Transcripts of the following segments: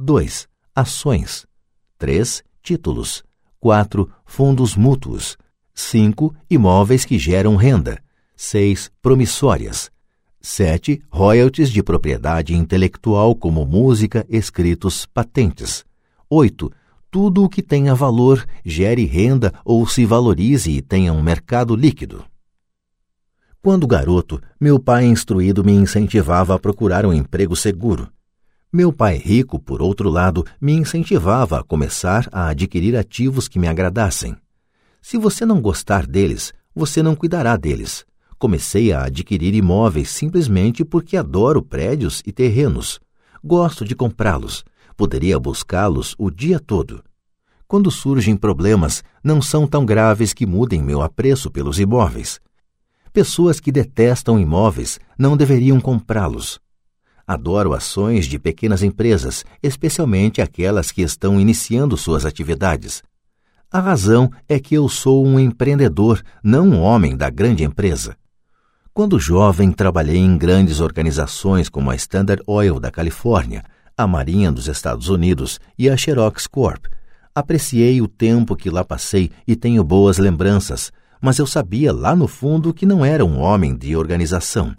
2. Ações. 3. Títulos. 4. Fundos mútuos. 5. Imóveis que geram renda. 6. Promissórias. 7. Royalties de propriedade intelectual, como música, escritos, patentes. 8. Tudo o que tenha valor, gere renda ou se valorize e tenha um mercado líquido. Quando garoto, meu pai instruído me incentivava a procurar um emprego seguro. Meu pai rico, por outro lado, me incentivava a começar a adquirir ativos que me agradassem. Se você não gostar deles, você não cuidará deles. Comecei a adquirir imóveis simplesmente porque adoro prédios e terrenos. Gosto de comprá-los. Poderia buscá-los o dia todo. Quando surgem problemas, não são tão graves que mudem meu apreço pelos imóveis. Pessoas que detestam imóveis não deveriam comprá-los. Adoro ações de pequenas empresas, especialmente aquelas que estão iniciando suas atividades. A razão é que eu sou um empreendedor, não um homem da grande empresa. Quando jovem, trabalhei em grandes organizações como a Standard Oil da Califórnia, a Marinha dos Estados Unidos e a Xerox Corp. Apreciei o tempo que lá passei e tenho boas lembranças, mas eu sabia lá no fundo que não era um homem de organização.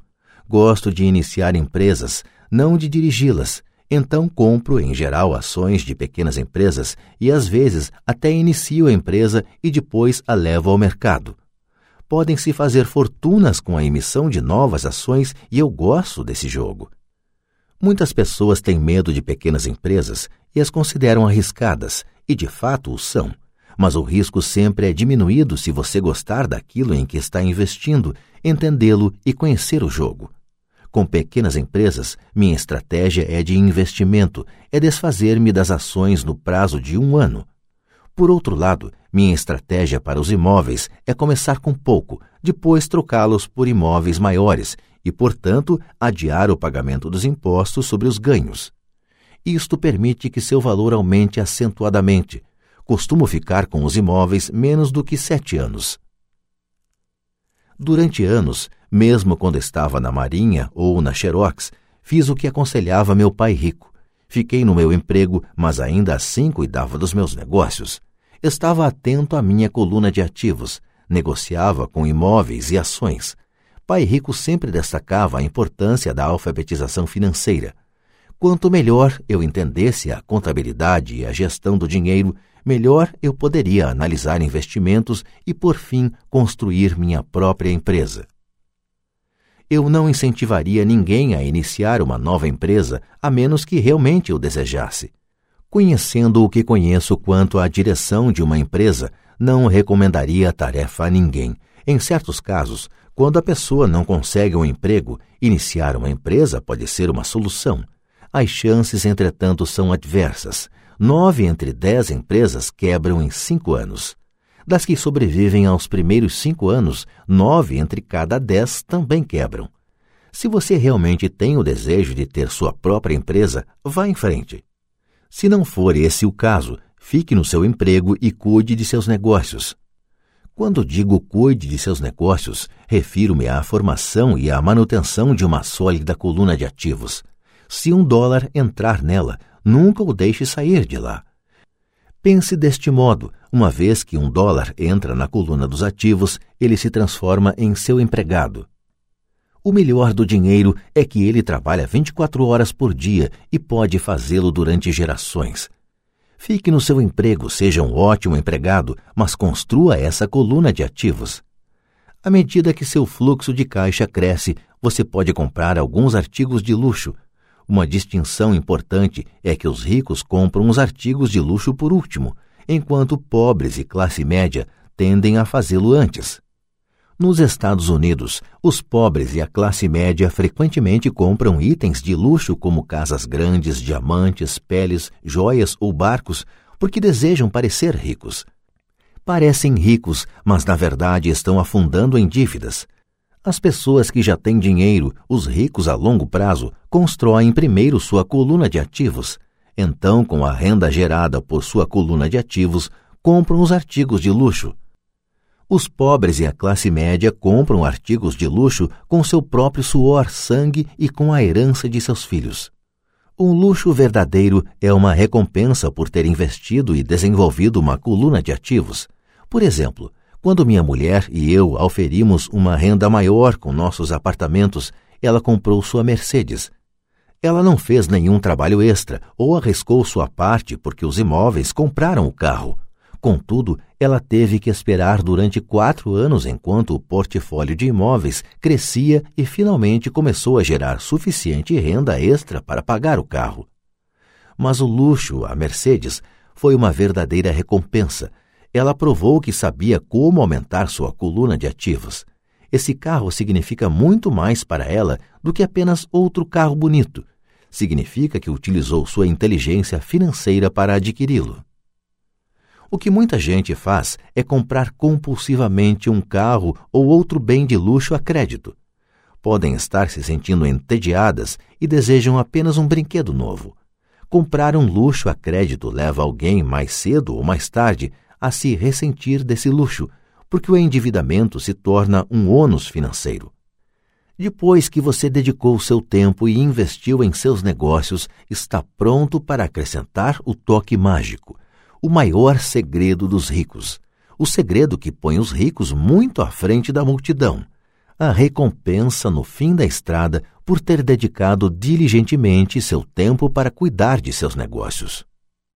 Gosto de iniciar empresas, não de dirigi-las. Então compro, em geral, ações de pequenas empresas e às vezes até inicio a empresa e depois a levo ao mercado. Podem-se fazer fortunas com a emissão de novas ações e eu gosto desse jogo. Muitas pessoas têm medo de pequenas empresas e as consideram arriscadas, e de fato o são. Mas o risco sempre é diminuído se você gostar daquilo em que está investindo, entendê-lo e conhecer o jogo. Com pequenas empresas, minha estratégia é de investimento, é desfazer-me das ações no prazo de um ano. Por outro lado, minha estratégia para os imóveis é começar com pouco, depois trocá-los por imóveis maiores e, portanto, adiar o pagamento dos impostos sobre os ganhos. Isto permite que seu valor aumente acentuadamente. Costumo ficar com os imóveis menos do que sete anos. Durante anos, mesmo quando estava na Marinha ou na Xerox, fiz o que aconselhava meu pai rico. Fiquei no meu emprego, mas ainda assim cuidava dos meus negócios. Estava atento à minha coluna de ativos, negociava com imóveis e ações. Pai Rico sempre destacava a importância da alfabetização financeira. Quanto melhor eu entendesse a contabilidade e a gestão do dinheiro, melhor eu poderia analisar investimentos e, por fim, construir minha própria empresa. Eu não incentivaria ninguém a iniciar uma nova empresa a menos que realmente o desejasse. Conhecendo o que conheço quanto à direção de uma empresa, não recomendaria a tarefa a ninguém. Em certos casos, quando a pessoa não consegue um emprego, iniciar uma empresa pode ser uma solução. As chances, entretanto, são adversas nove entre dez empresas quebram em cinco anos. Das que sobrevivem aos primeiros cinco anos, nove entre cada dez também quebram. Se você realmente tem o desejo de ter sua própria empresa, vá em frente. Se não for esse o caso, fique no seu emprego e cuide de seus negócios. Quando digo cuide de seus negócios, refiro-me à formação e à manutenção de uma sólida coluna de ativos. Se um dólar entrar nela, nunca o deixe sair de lá. Pense deste modo: uma vez que um dólar entra na coluna dos ativos, ele se transforma em seu empregado. O melhor do dinheiro é que ele trabalha 24 horas por dia e pode fazê-lo durante gerações. Fique no seu emprego, seja um ótimo empregado, mas construa essa coluna de ativos. À medida que seu fluxo de caixa cresce, você pode comprar alguns artigos de luxo, uma distinção importante é que os ricos compram os artigos de luxo por último, enquanto pobres e classe média tendem a fazê-lo antes. Nos Estados Unidos, os pobres e a classe média frequentemente compram itens de luxo como casas grandes, diamantes, peles, joias ou barcos, porque desejam parecer ricos. Parecem ricos, mas na verdade estão afundando em dívidas. As pessoas que já têm dinheiro, os ricos a longo prazo, constroem primeiro sua coluna de ativos. Então, com a renda gerada por sua coluna de ativos, compram os artigos de luxo. Os pobres e a classe média compram artigos de luxo com seu próprio suor, sangue e com a herança de seus filhos. Um luxo verdadeiro é uma recompensa por ter investido e desenvolvido uma coluna de ativos. Por exemplo, quando minha mulher e eu auferimos uma renda maior com nossos apartamentos, ela comprou sua Mercedes. Ela não fez nenhum trabalho extra ou arriscou sua parte porque os imóveis compraram o carro. Contudo, ela teve que esperar durante quatro anos enquanto o portfólio de imóveis crescia e finalmente começou a gerar suficiente renda extra para pagar o carro. Mas o luxo, a Mercedes, foi uma verdadeira recompensa ela provou que sabia como aumentar sua coluna de ativos. Esse carro significa muito mais para ela do que apenas outro carro bonito. Significa que utilizou sua inteligência financeira para adquiri-lo. O que muita gente faz é comprar compulsivamente um carro ou outro bem de luxo a crédito. Podem estar se sentindo entediadas e desejam apenas um brinquedo novo. Comprar um luxo a crédito leva alguém mais cedo ou mais tarde a se ressentir desse luxo, porque o endividamento se torna um ônus financeiro. Depois que você dedicou seu tempo e investiu em seus negócios, está pronto para acrescentar o toque mágico, o maior segredo dos ricos, o segredo que põe os ricos muito à frente da multidão, a recompensa no fim da estrada por ter dedicado diligentemente seu tempo para cuidar de seus negócios.